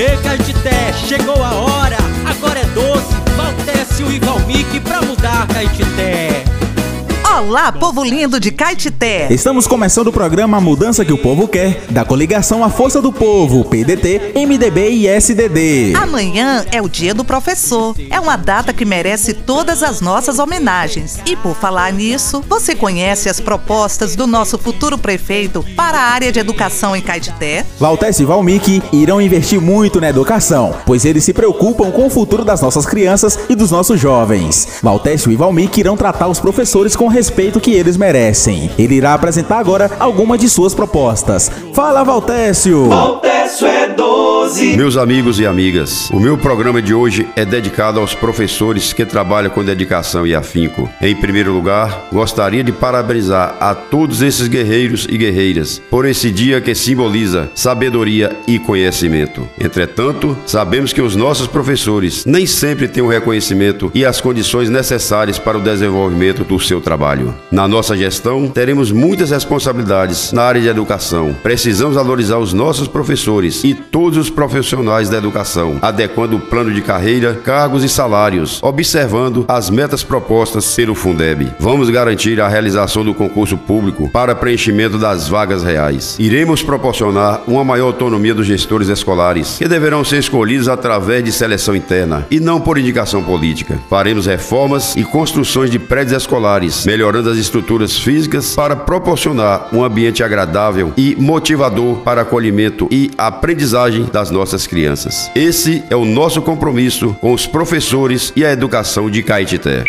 Ei, Caetité, chegou a hora, Olá, povo lindo de Caetité. Estamos começando o programa A Mudança que o Povo Quer, da coligação A Força do Povo, PDT, MDB e SDD. Amanhã é o dia do professor. É uma data que merece todas as nossas homenagens. E por falar nisso, você conhece as propostas do nosso futuro prefeito para a área de educação em Caetité? Valtécio e Valmique irão investir muito na educação, pois eles se preocupam com o futuro das nossas crianças e dos nossos jovens. Valtécio e Valmique irão tratar os professores com respeito respeito que eles merecem. Ele irá apresentar agora algumas de suas propostas. Fala, Valtécio! Valtécio é 12! Meus amigos e amigas, o meu programa de hoje é dedicado aos professores que trabalham com dedicação e afinco. Em primeiro lugar, gostaria de parabenizar a todos esses guerreiros e guerreiras por esse dia que simboliza sabedoria e conhecimento. Entretanto, sabemos que os nossos professores nem sempre têm o reconhecimento e as condições necessárias para o desenvolvimento do seu trabalho. Na nossa gestão, teremos muitas responsabilidades na área de educação. Precisamos valorizar os nossos professores e todos os profissionais da educação, adequando o plano de carreira, cargos e salários, observando as metas propostas pelo Fundeb. Vamos garantir a realização do concurso público para preenchimento das vagas reais. Iremos proporcionar uma maior autonomia dos gestores escolares, que deverão ser escolhidos através de seleção interna e não por indicação política. Faremos reformas e construções de prédios escolares, melhorando as estruturas físicas para proporcionar um ambiente agradável e motivador para acolhimento e aprendizagem das nossas crianças. Esse é o nosso compromisso com os professores e a educação de Caetité.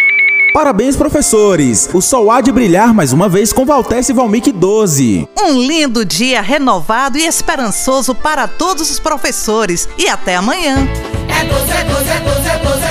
Parabéns, professores! O sol há de brilhar mais uma vez com Valtesse Valmic 12. Um lindo dia renovado e esperançoso para todos os professores. E até amanhã. É 12, é 12, é 12, é